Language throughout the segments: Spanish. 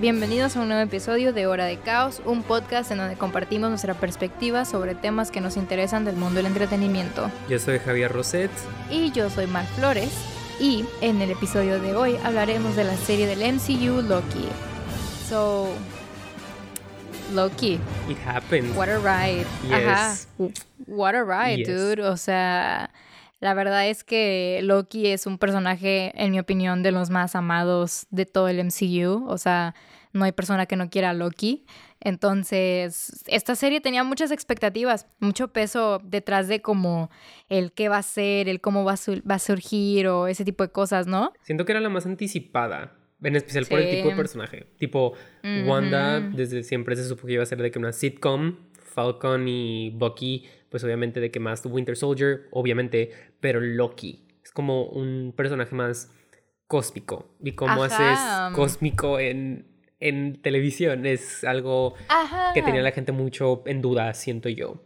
Bienvenidos a un nuevo episodio de Hora de Caos, un podcast en donde compartimos nuestra perspectiva sobre temas que nos interesan del mundo del entretenimiento. Yo soy Javier Roset. Y yo soy Mar Flores. Y en el episodio de hoy hablaremos de la serie del MCU Loki. So, Loki. It happened. What a ride. Ajá. What a ride, dude. O sea, la verdad es que Loki es un personaje, en mi opinión, de los más amados de todo el MCU. O sea, no hay persona que no quiera a Loki. Entonces, esta serie tenía muchas expectativas, mucho peso detrás de como el qué va a ser, el cómo va a, surgir o ese tipo de cosas, ¿no? Siento que era la más anticipada. En especial por el tipo de personaje. Tipo, Wanda, desde siempre se supo que iba a ser de que una sitcom, Falcon y Bucky pues obviamente de que más Winter Soldier, obviamente, pero Loki es como un personaje más cósmico. Y cómo haces cósmico en, en televisión es algo que tenía la gente mucho en duda, siento yo.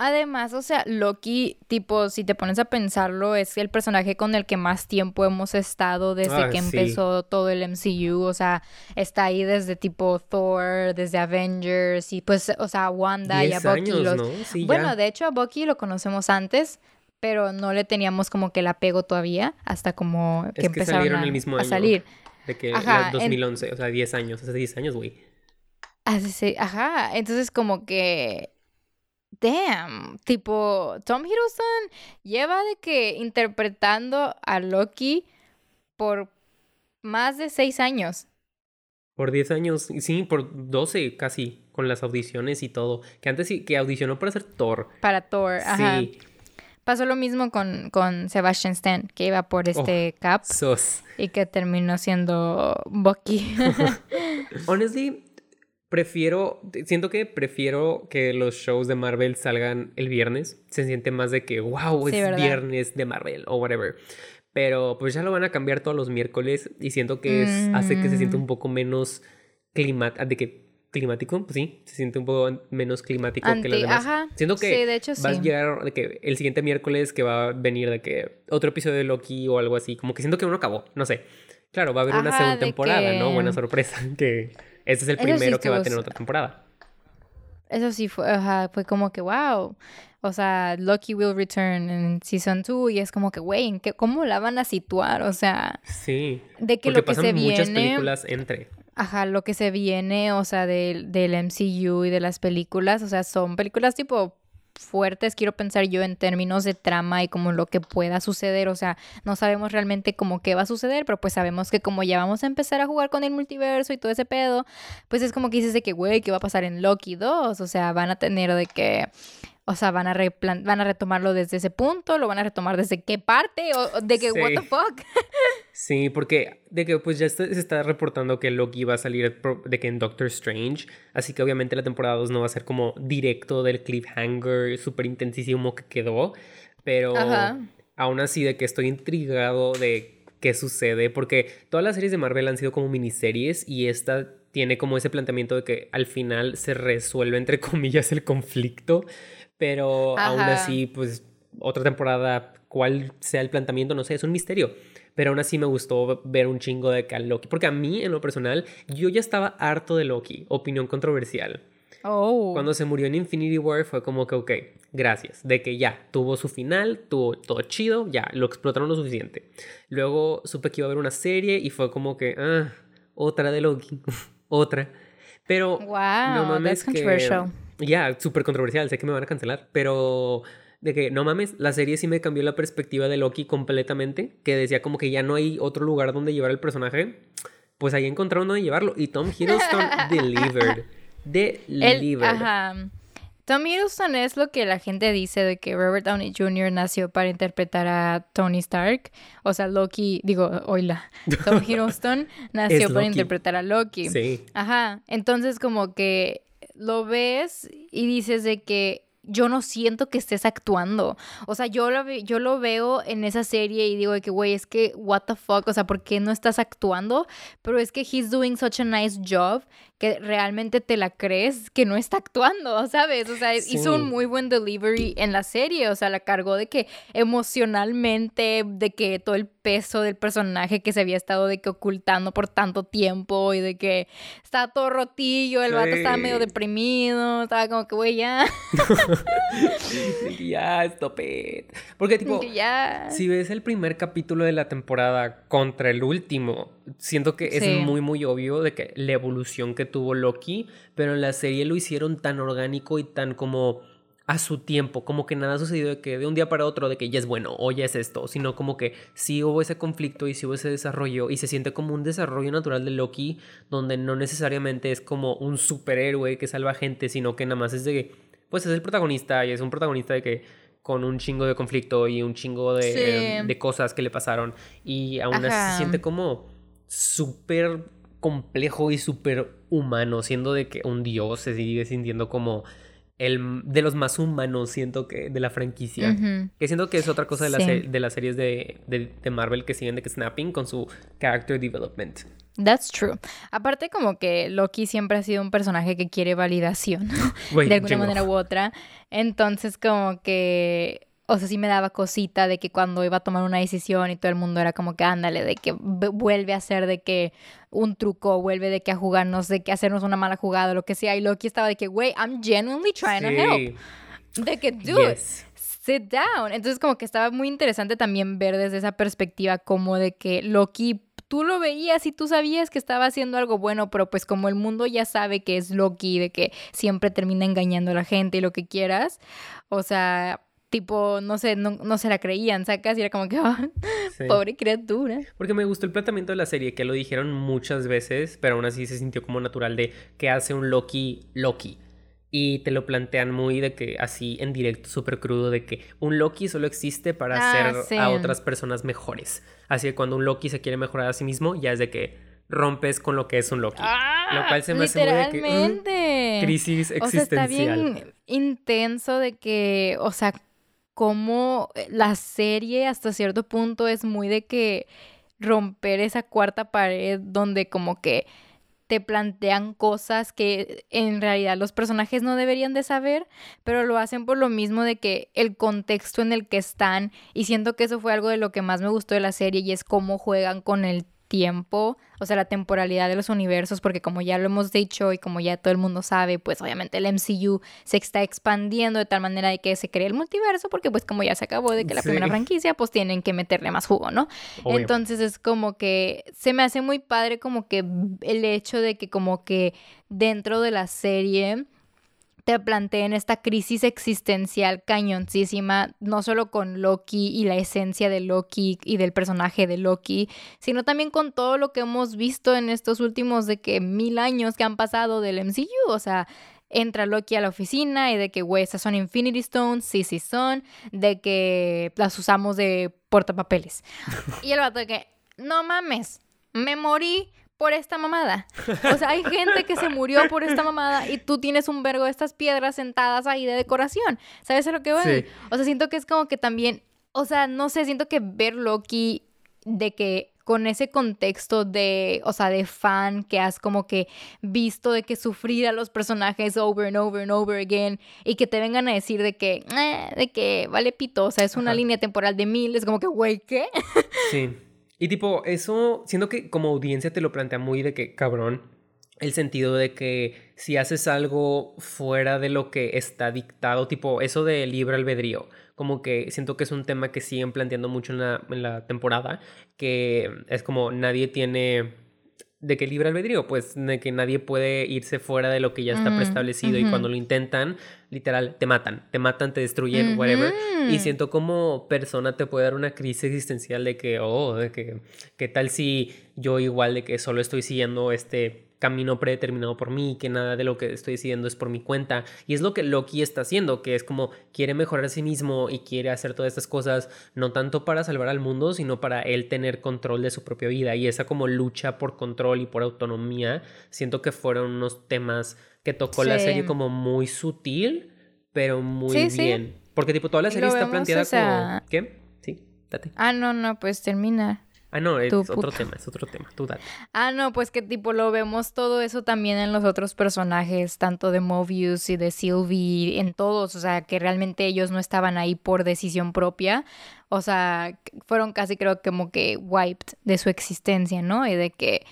Además, o sea, Loki, tipo, si te pones a pensarlo, es el personaje con el que más tiempo hemos estado desde ah, que empezó todo el MCU. O sea, está ahí desde tipo Thor, desde Avengers y pues, o sea, Wanda y a Bucky. bueno, de hecho, a Bucky lo conocemos antes, pero no le teníamos como que el apego todavía hasta como que, empezaron a, el mismo a salir. De que Ajá, 2011, o sea, 10 años, hace 10 años, güey. Ajá, entonces como que damn, tipo, Tom Hiddleston lleva de que interpretando a Loki por más de seis años. Por diez años, sí, por doce casi, con las audiciones y todo. Que antes sí, que audicionó para ser Thor. Para Thor, ajá. Sí. Pasó lo mismo con, con Sebastian Stan, que iba por este oh, Cap. Y que terminó siendo Bucky. Honestly, Prefiero, siento que prefiero que los shows de Marvel salgan el viernes. Se siente más de que, wow, es viernes de Marvel o whatever. Pero pues ya lo van a cambiar todos los miércoles y siento que es, hace que se sienta un mm. poco menos climático, de que climático, pues sí, se siente un poco menos climático que los demás. Ajá. Siento que sí, de hecho, va a llegar de que el siguiente miércoles que va a venir de que otro episodio de Loki o algo así, como que siento que uno acabó, no sé. Claro, va a haber una segunda temporada, ¿no? Buena sorpresa que este es el primero que va a tener otra temporada. Eso sí fue, fue como que, wow. O sea, Loki will return en Season 2 y es como que, güey, ¿cómo la van a situar? O sea... Sí. De que lo que se viene... muchas películas entre. Ajá, lo que se viene, o sea, del, MCU y de las películas, o sea, son películas tipo fuertes, quiero pensar yo en términos de trama y como lo que pueda suceder, o sea, no sabemos realmente cómo qué va a suceder, pero pues sabemos que como ya vamos a empezar a jugar con el multiverso y todo ese pedo, pues es como que dices de que, güey, ¿qué va a pasar en Loki 2? O sea, van a tener de que o sea, van a, van a retomarlo desde ese punto, lo van a retomar desde qué parte, o de que, what the fuck. sí, porque de que pues ya se está reportando que Loki va a salir de que en Doctor Strange, así que obviamente la temporada 2 no va a ser como directo del cliffhanger súper intensísimo que quedó, pero aún así de que estoy intrigado de qué sucede, porque todas las series de Marvel han sido como miniseries y esta tiene como ese planteamiento de que al final se resuelve entre comillas el conflicto pero aún así, pues otra temporada, cuál sea el planteamiento, no sé, es un misterio. Pero aún así me gustó ver un chingo de Loki. Porque a mí, en lo personal, yo ya estaba harto de Loki. Opinión controversial. Oh. Cuando se murió en Infinity War fue como que, ok, gracias. De que ya, tuvo su final, tuvo todo chido, ya, lo explotaron lo suficiente. Luego supe que iba a haber una serie y fue como que, ah, otra de Loki, otra. Pero wow, no mames that's controversial. Ya, súper controversial, sé que me van a cancelar, pero de que no mames, la serie sí me cambió la perspectiva de Loki completamente, que decía como que ya no hay otro lugar donde llevar el personaje, pues ahí encontraron donde llevarlo y Tom Hiddleston delivered. Delivered. ajá. Tom Hiddleston es lo que la gente dice de que Robert Downey Jr. nació para interpretar a Tony Stark. O sea, Loki, digo, oila, Tom Hiddleston nació para interpretar a Loki. Sí. Ajá. Entonces, como que lo ves y dices de que yo no siento que estés actuando. O sea, yo lo, yo lo veo en esa serie y digo de que, güey, es que, what the fuck, o sea, ¿por qué no estás actuando? Pero es que he's doing such a nice job que realmente te la crees que no está actuando, ¿sabes? O sea, hizo un muy buen delivery en la serie, o sea, la cargó de que emocionalmente, de que todo el peso del personaje que se había estado de que ocultando por tanto tiempo y de que estaba todo rotillo, el vato estaba medio deprimido, estaba como que, güey, ya. ya, stop it. Porque, tipo, ya. si ves el primer capítulo de la temporada contra el último, siento que es muy, muy obvio de que la evolución que tuvo Loki, pero en la serie lo hicieron tan orgánico y tan como a su tiempo, como que nada sucedió de que de un día para otro de que ya es bueno o ya es esto, sino como que sí hubo ese conflicto y sí hubo ese desarrollo y se siente como un desarrollo natural de Loki donde no necesariamente es como un superhéroe que salva gente, sino que nada más es de que pues es el protagonista y es un protagonista de que con un chingo de conflicto y un chingo de, de cosas que le pasaron y aún así se siente como súper complejo y súper humano, siendo de que un dios se sigue sintiendo como el de los más humanos, siento que, de la franquicia. Que siento que es otra cosa de, la de las series de, de, Marvel que siguen de que snapping con su character development. That's true. Aparte como que Loki siempre ha sido un personaje que quiere validación de alguna manera u otra. Entonces como que o sea, sí me daba cosita de que cuando iba a tomar una decisión y todo el mundo era como que ándale, de que vuelve a ser de que un truco, vuelve de que a jugarnos, de que hacernos una mala jugada, lo que sea. Y Loki estaba de que, güey, I'm genuinely trying to help. De que, dude, sit down. Entonces, como que estaba muy interesante también ver desde esa perspectiva, como de que Loki tú lo veías y tú sabías que estaba haciendo algo bueno, pero pues como el mundo ya sabe que es Loki, de que siempre termina engañando a la gente y lo que quieras, o sea, tipo, no sé, no, se la creían, sacas, y era como que, ah, pobre criatura. Porque me gustó el planteamiento de la serie, que lo dijeron muchas veces, pero aún así se sintió como natural de que hace un Loki Loki. Y te lo plantean muy de que así en directo, súper crudo, de que un Loki solo existe para ah, hacer a otras personas mejores. Así que cuando un Loki se quiere mejorar a sí mismo, ya es de que rompes con lo que es un Loki. lo cual se me hace muy de que, mm, crisis existencial. O sea, está bien intenso de que, o sea, como eh, la serie hasta cierto punto es muy de que romper esa cuarta pared donde como que te plantean cosas que en realidad los personajes no deberían de saber, pero lo hacen por lo mismo de que el contexto en el que están y siento que eso fue algo de lo que más me gustó de la serie y es cómo juegan con el tiempo, o sea, la temporalidad de los universos, porque como ya lo hemos dicho y como ya todo el mundo sabe, pues obviamente el MCU se está expandiendo de tal manera de que se cree el multiverso, porque pues como ya se acabó de que la primera franquicia, pues tienen que meterle más jugo, ¿no? Entonces es como que se me hace muy padre como que el hecho de que como que dentro de la serie te planteen esta crisis existencial cañoncísima, no solo con Loki y la esencia de Loki y del personaje de Loki, sino también con todo lo que hemos visto en estos últimos de que mil años que han pasado del MCU, o sea, entra Loki a la oficina y de que, güey, esas son Infinity Stones, sí, sí son, de que las usamos de portapapeles. y el vato de que, no mames, me morí por esta mamada. O sea, hay gente que se murió por esta mamada y tú tienes un vergo de estas piedras sentadas ahí de decoración. ¿Sabes a lo que voy? O sea, siento que es como que también, o sea, no sé, siento que ver Loki de que con ese contexto de, o sea, de fan que has como que visto de que sufrir a los personajes over and over and over again y que te vengan a decir de que, eh, de que vale pito, o sea, es una línea temporal de mil, es como que, güey, ¿qué? Sí. Y tipo, eso, siendo que como audiencia te lo plantea muy de que, cabrón, el sentido de que si haces algo fuera de lo que está dictado, tipo eso de libre albedrío, como que siento que es un tema que siguen planteando mucho en la, en la temporada, que es como nadie tiene de que libre albedrío, pues de que nadie puede irse fuera de lo que ya está preestablecido y cuando lo intentan, literal, te matan, te matan, te destruyen, whatever. Y siento como persona te puede dar una crisis existencial de que, oh, de que, ¿qué tal si yo igual de que solo estoy siguiendo este camino predeterminado por mí, que nada de lo que estoy decidiendo es por mi cuenta. Y es lo que Loki está haciendo, que es como quiere mejorar a sí mismo y quiere hacer todas estas cosas, no tanto para salvar al mundo, sino para él tener control de su propia vida. Y esa como lucha por control y por autonomía, siento que fueron unos temas que tocó la serie como muy sutil, pero muy bien. Porque tipo toda la serie está planteada como... ¿Qué? Sí, date. Ah, no, no, pues termina. Ah, no, es otro tema, es otro tema. Tú dale. Ah, no, pues que tipo lo vemos todo eso también en los otros personajes, tanto de Mobius y de Sylvie, en todos, o sea, que realmente ellos no estaban ahí por decisión propia, o sea, fueron casi creo que como que wiped de su existencia, ¿no? Y de que,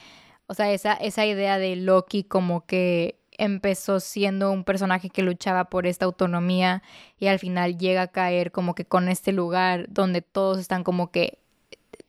o sea, esa, esa idea de Loki como que empezó siendo un personaje que luchaba por esta autonomía y al final llega a caer como que con este lugar donde todos están como que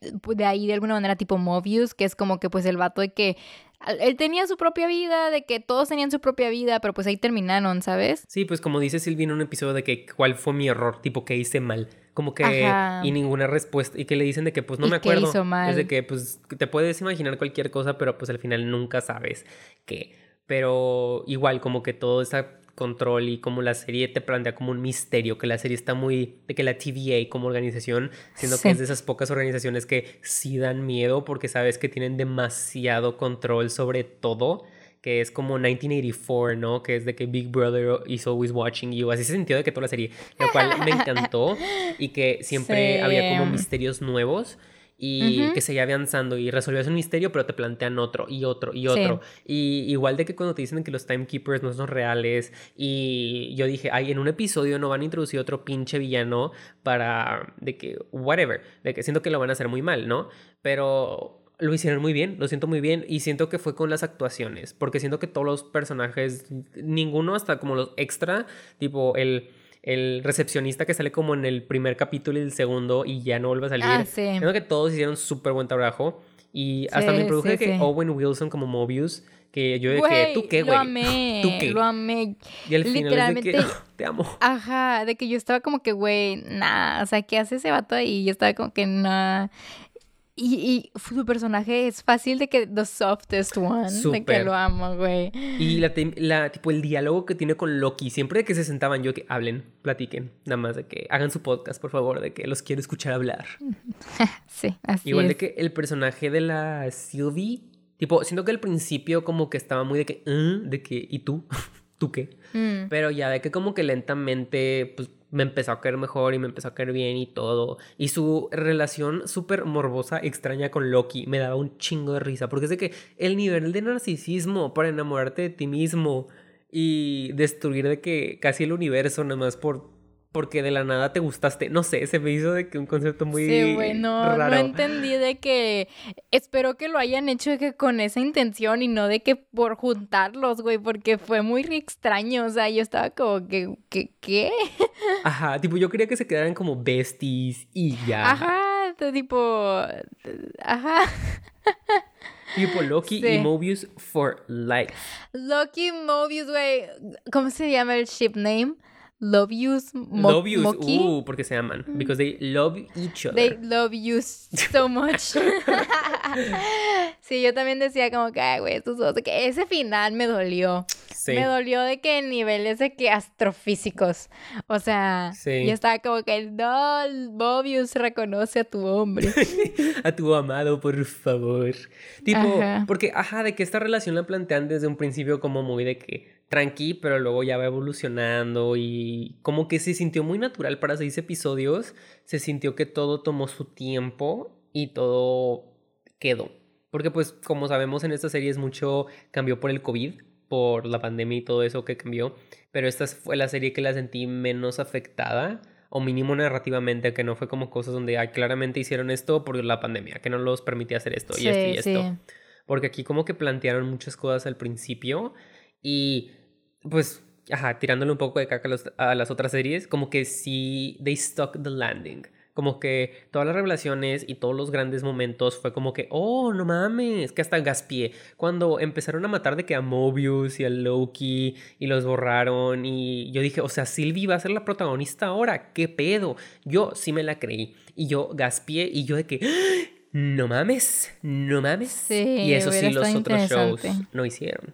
de ahí de alguna manera tipo Mobius, que es como que pues el vato de que al- él tenía su propia vida, de que todos tenían su propia vida, pero pues ahí terminaron, ¿sabes? Sí, pues como dice Silvia en un episodio de que cuál fue mi error, tipo que hice mal, como que Ajá. y ninguna respuesta y que le dicen de que pues no ¿Y me qué acuerdo, hizo mal? es de que pues te puedes imaginar cualquier cosa, pero pues al final nunca sabes qué. Pero igual como que todo ese control y como la serie te plantea como un misterio, que la serie está muy de que la TVA como organización, siendo Sí. que es de esas pocas organizaciones que sí dan miedo porque sabes que tienen demasiado control sobre todo que es como 1984, ¿no? Que es de que Big Brother is always watching you. Así se sintió de que toda la serie, lo cual me encantó y que siempre Sí. había como misterios nuevos y que seguía avanzando y resolvías un misterio, pero te plantean otro y otro y Sí. otro. Y igual de que cuando te dicen que los timekeepers no son reales y yo dije, ay, en un episodio no van a introducir otro pinche villano para de que whatever, de que siento que lo van a hacer muy mal, ¿no? Pero lo hicieron muy bien, lo siento muy bien y siento que fue con las actuaciones, porque siento que todos los personajes, ninguno hasta como los extra, tipo el, el recepcionista que sale como en el primer capítulo y el segundo y ya no vuelve a salir, Ah, sí. siento que todos hicieron súper buen trabajo y hasta Sí, me produjo sí, de que. Owen Wilson como Mobius, que yo de que, ¿tú qué, lo güey? amé, ¿Tú qué? lo amé. Y al final es de que, Literalmente- te amo. Ajá, de que yo estaba como que, güey, nah, o sea, ¿qué hace ese vato ahí? Yo estaba como que, nah. Y, y su personaje es fácil de que the softest one, de que lo amo, güey. Y la, tipo el diálogo que tiene con Loki, siempre de que se sentaban yo que hablen, platiquen, nada más de que hagan su podcast, por favor, de que los quiero escuchar hablar. Sí, así Igual es. de que el personaje de la Sylvie, tipo, siento que al principio como que estaba muy de que, "¿Eh? de que, ¿y tú? ¿Tú qué? Mm, Pero ya de que como que lentamente, pues me empezó a caer mejor y me empezó a caer bien y todo. Y su relación súper morbosa, extraña con Loki, me daba un chingo de risa. Porque es de que el nivel de narcisismo para enamorarte de ti mismo y destruir de que casi el universo nada más por... Porque de la nada te gustaste. No sé, se me hizo de que un concepto muy Sí, güey, no, no raro. entendí de que espero que lo hayan hecho de que con esa intención y no de que por juntarlos, güey, porque fue muy extraño, o sea, yo estaba como que, que ¿qué? Ajá, tipo yo quería que se quedaran como besties y ya. Ajá, tipo, ajá. Tipo Loki Sí. y Mobius for life. Loki Mobius, güey, ¿cómo se llama el ship name? Lovius, Mo love you, Moki. uh, porque se aman. Because they love each other. They love you so much. sí, yo también decía como que, ay, güey, estos dos, que ese final me dolió. sí. Me dolió de que niveles de que astrofísicos. O sea, Sí. yo estaba como que, no, Mobius reconoce a tu hombre. a tu amado, por favor. Tipo, Ajá. porque, ajá, de que esta relación la plantean desde un principio como muy de que tranqui, pero luego ya va evolucionando y como que se sintió muy natural para seis episodios. Se sintió que todo tomó su tiempo y todo quedó. Porque pues como sabemos en esta serie es mucho cambió por el COVID, por la pandemia y todo eso que cambió, pero esta fue la serie que la sentí menos afectada o mínimo narrativamente, que no fue como cosas donde ay, claramente hicieron esto por la pandemia, que no los permitía hacer esto y esto y Sí, esto. Porque aquí como que plantearon muchas cosas al principio y pues, ajá, tirándole un poco de caca a, los- a las otras series, como que sí, they stuck the landing. Como que todas las revelaciones y todos los grandes momentos fue como que, oh, no mames, que hasta gaspié. Cuando empezaron a matar de que a Mobius y a Loki y los borraron y yo dije, o sea, Sylvie va a ser la protagonista ahora, ¿qué pedo? Yo sí me la creí y yo gaspié y yo de que, "¡Ah! no mames, no mames. Sí, y eso sí los otros shows no hicieron.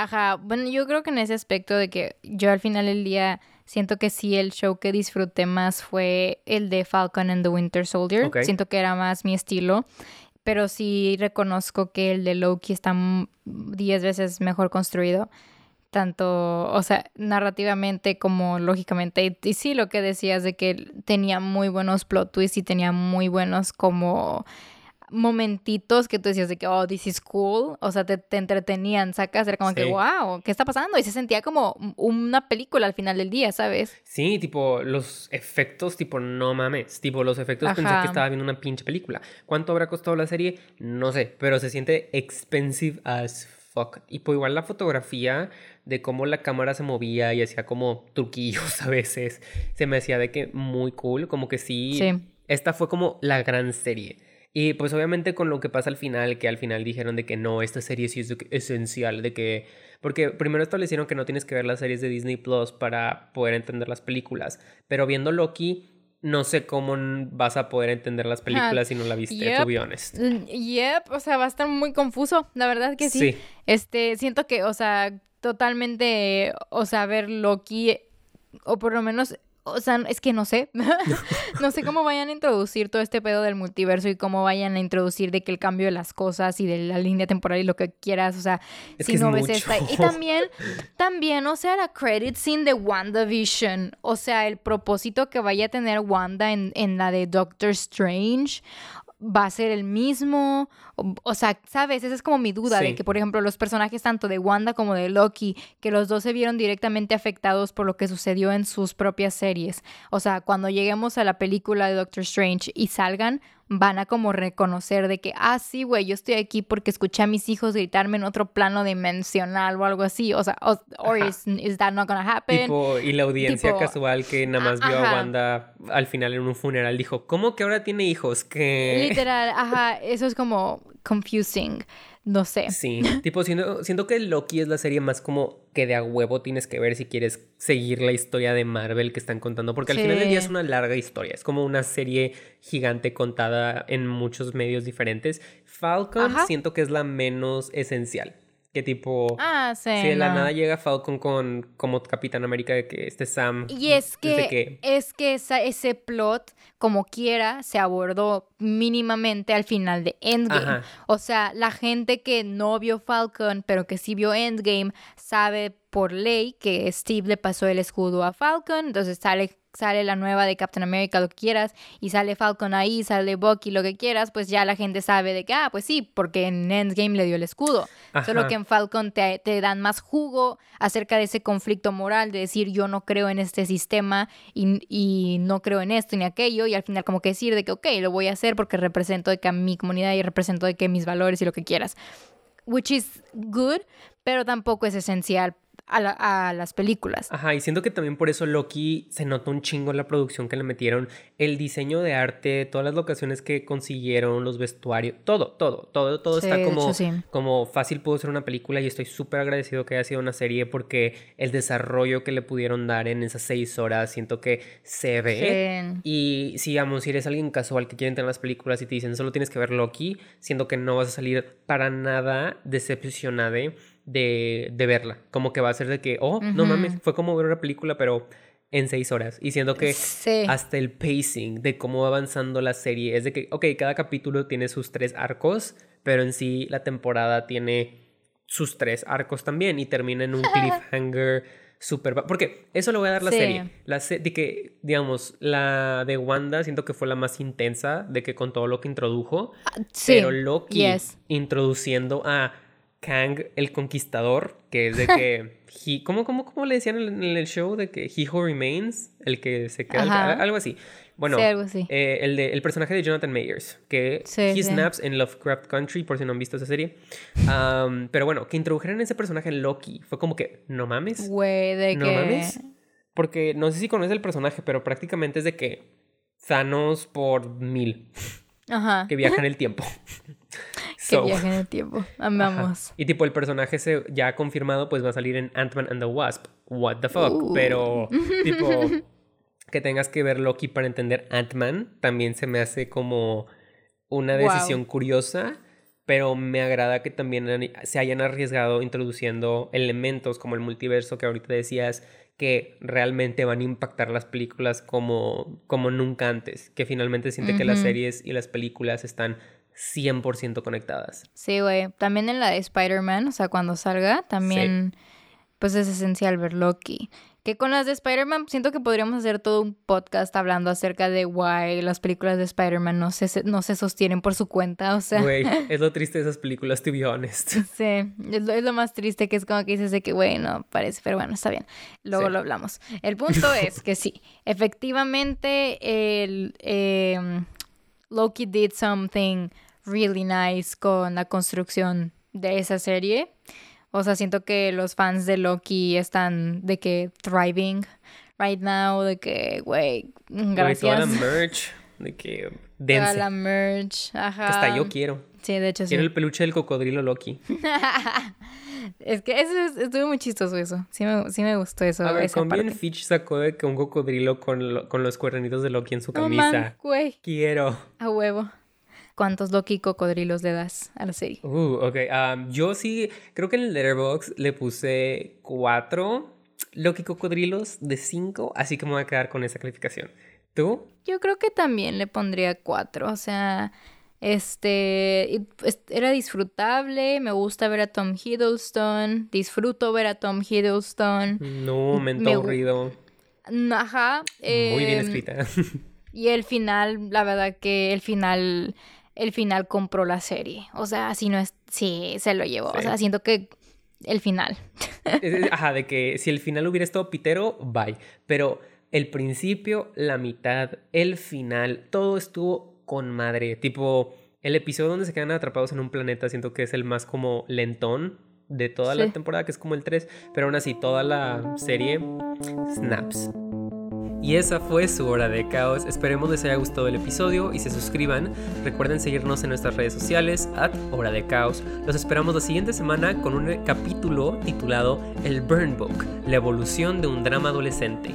Ajá, bueno, yo creo que en ese aspecto de que yo al final del día siento que sí el show que disfruté más fue el de Falcon and the Winter Soldier. Siento que era más mi estilo, pero sí reconozco que el de Loki está m- 10 veces mejor construido. Tanto, o sea, narrativamente como lógicamente. Y, y sí, lo que decías de que tenía muy buenos plot twists y tenía muy buenos como momentitos que tú decías de que, oh, this is cool, o sea, te, te entretenían, sacas, era como que, Sí. wow, ¿qué está pasando? Y se sentía como una película al final del día, ¿sabes? Sí, tipo, los efectos, tipo, no mames. Tipo, los efectos pensé Ajá. que estaba viendo una pinche película. ¿Cuánto habrá costado la serie? No sé, pero se siente expensive as fuck. Y pues igual la fotografía de cómo la cámara se movía y hacía como truquillos a veces, se me hacía de que muy cool, como que sí. Sí. Esta fue como la gran serie. Y pues obviamente con lo que pasa al final, que al final dijeron de que no, esta serie sí es esencial, de que... Porque primero establecieron que no tienes que ver las series de Disney Plus para poder entender las películas, pero viendo Loki, no sé cómo vas a poder entender las películas si no la viste, Yep. to be honest. Mm, Yep, o sea, va a estar muy confuso, la verdad que sí. Sí. Este, siento que, o sea, totalmente, o sea, ver Loki, o por lo menos, o sea, es que no sé, no sé cómo vayan a introducir todo este pedo del multiverso y cómo vayan a introducir de que el cambio de las cosas y de la línea temporal y lo que quieras, o sea, Es si es no ves mucho. esta. Y también, también, o sea, la credit scene de WandaVision, o sea, el propósito que vaya a tener Wanda en, en la de Doctor Strange va a ser el mismo. O, o sea, ¿sabes? Esa es como mi duda de que, por ejemplo, los personajes tanto de Wanda como de Loki, que los dos se vieron directamente afectados por lo que sucedió en sus propias series. O sea, cuando lleguemos a la película de Doctor Strange y salgan, van a como reconocer de que, ah, sí, güey, yo estoy aquí porque escuché a mis hijos gritarme en otro plano dimensional o algo así. O sea, o- or is, is that not gonna happen? Tipo, y la audiencia tipo, casual que nada más vio a. Wanda al final en un funeral dijo, ¿cómo que ahora tiene hijos? Que... Literal, ajá, eso es como confusing. No sé. Sí, tipo, siento, siento que Loki es la serie más como que de a huevo tienes que ver si quieres seguir la historia de Marvel que están contando, porque al final del día es una larga historia, es como una serie gigante contada en muchos medios diferentes. Falcon Ajá. siento que es la menos esencial, que tipo... Ah, sí. Si de la no. nada llega Falcon con como Capitán América de que este Sam Y es que, es que esa- ese plot, como quiera, se abordó mínimamente al final de Endgame. Ajá. O sea, la gente que no vio Falcon, pero que sí vio Endgame, sabe por ley que Steve le pasó el escudo a Falcon. Entonces sale, sale la nueva de Captain America, lo que quieras, y sale Falcon ahí, sale Bucky, lo que quieras, pues ya la gente sabe de que, ah, pues sí, porque en Endgame le dio el escudo. Solo que en Falcon te, te dan más jugo acerca de ese conflicto moral de decir yo no creo en este sistema y, y no creo en esto ni aquello y al final como que decir de que ok, lo voy a hacer porque represento de que a mi comunidad y represento de que mis valores y lo que quieras. Which is good, pero tampoco es esencial a, la- a las películas. Ajá, y siento que también por eso Loki se nota un chingo la producción que le metieron, el diseño de arte, todas las locaciones que consiguieron, los vestuarios, todo, todo, todo, todo Sí, está como, hecho, sí. como fácil pudo ser una película y estoy súper agradecido que haya sido una serie porque el desarrollo que le pudieron dar en esas seis horas siento que se ve. Sí. Y si, digamos, si eres alguien casual que quiere entrar en las películas y te dicen solo tienes que ver Loki, siento que no vas a salir para nada decepcionada de, de verla. Como que va a ser de que, oh, no mames, fue como ver una película, pero en seis horas. Y siento que Sí. hasta el pacing de cómo va avanzando la serie es de que, ok, cada capítulo tiene sus tres arcos, pero en sí la temporada tiene sus tres arcos también y termina en un cliffhanger súper... Porque eso le voy a dar la Sí. serie. La se- de que, digamos, la de Wanda siento que fue la más intensa de que con todo lo que introdujo. Sí. Pero Loki Yes. introduciendo a Kang el Conquistador, que es de que... he- ¿cómo, cómo, ¿Cómo le decían en el, show? De que He Who Remains, el que se queda... Algo así. Bueno, Sí, algo así. eh, el, de, el personaje de Jonathan Mayers, que Sí, he sí. snaps en Lovecraft Country, por si no han visto esa serie. Pero bueno, que introdujeran ese personaje Loki fue como que, no mames. Güey, de No que... mames. Porque no sé si conoces el personaje, pero prácticamente es de que Thanos por mil, Ajá. que viaja en el tiempo. Que viaje en el tiempo. ajá. Amamos. Y tipo, el personaje se, ya confirmado, pues va a salir en Ant-Man and the Wasp. What the fuck. Uh. Pero, tipo, que tengas que ver Loki para entender Ant-Man también se me hace como una Wow. decisión curiosa. Pero me agrada que también se hayan arriesgado introduciendo elementos como el multiverso que ahorita decías que realmente van a impactar las películas como, como nunca antes. Que finalmente siente que las series y las películas están 100% conectadas. Sí, güey. También en la de Spider-Man, o sea, cuando salga, también, pues es esencial ver Loki. Que con las de Spider-Man siento que podríamos hacer todo un podcast hablando acerca de why las películas de Spider-Man no se, no se sostienen por su cuenta, o sea... Güey, es lo triste de esas películas, to be honest. Sí, es lo, es lo más triste que es como que dices de que, güey, no parece, pero bueno, está bien. Luego Sí. lo hablamos. El punto es que sí, efectivamente el... em, Loki did something really nice con la construcción de esa serie. O sea, siento que los fans de Loki están de que thriving right now, de que, güey, gracias. toda la merch, de que Toda dense. la merch, ajá. Que hasta yo quiero. Sí, de hecho sí. Quiero el peluche del cocodrilo Loki. Es que eso es- estuvo muy chistoso eso. Sí me, sí me gustó eso. A ver, esa con bien parte. Fitch sacó de que un cocodrilo con, lo- con los cuernitos de Loki en su No camisa. man, güey, Quiero. a huevo. ¿Cuántos Loki cocodrilos le das a la serie? Uh, ok. um, yo sí, creo que en el Letterboxd le puse cuatro Loki cocodrilos de cinco, así que me voy a quedar con esa calificación. ¿Tú? Yo creo que también le pondría cuatro. O sea, este pues, era disfrutable. Me gusta ver a Tom Hiddleston. Disfruto ver a Tom Hiddleston. No, Me aburrido. Ajá. Muy bien em, escrita. Y el final, la verdad que el final, el final compró la serie. O sea, si no es, sí, se lo llevó. Sí. O sea, siento que el final. Ajá, de que si el final hubiera estado pitero, bye. Pero el principio, la mitad, el final, todo estuvo con madre. Tipo, el episodio donde se quedan atrapados en un planeta, siento que es el más como lentón de toda Sí. la temporada, que es como el 3. Pero aún así, toda la serie, snaps. Y esa fue su hora de caos. Esperemos les haya gustado el episodio y se suscriban. Recuerden seguirnos en nuestras redes sociales, at hora de caos. Los esperamos la siguiente semana con un capítulo titulado El Burn Book, la evolución de un drama adolescente.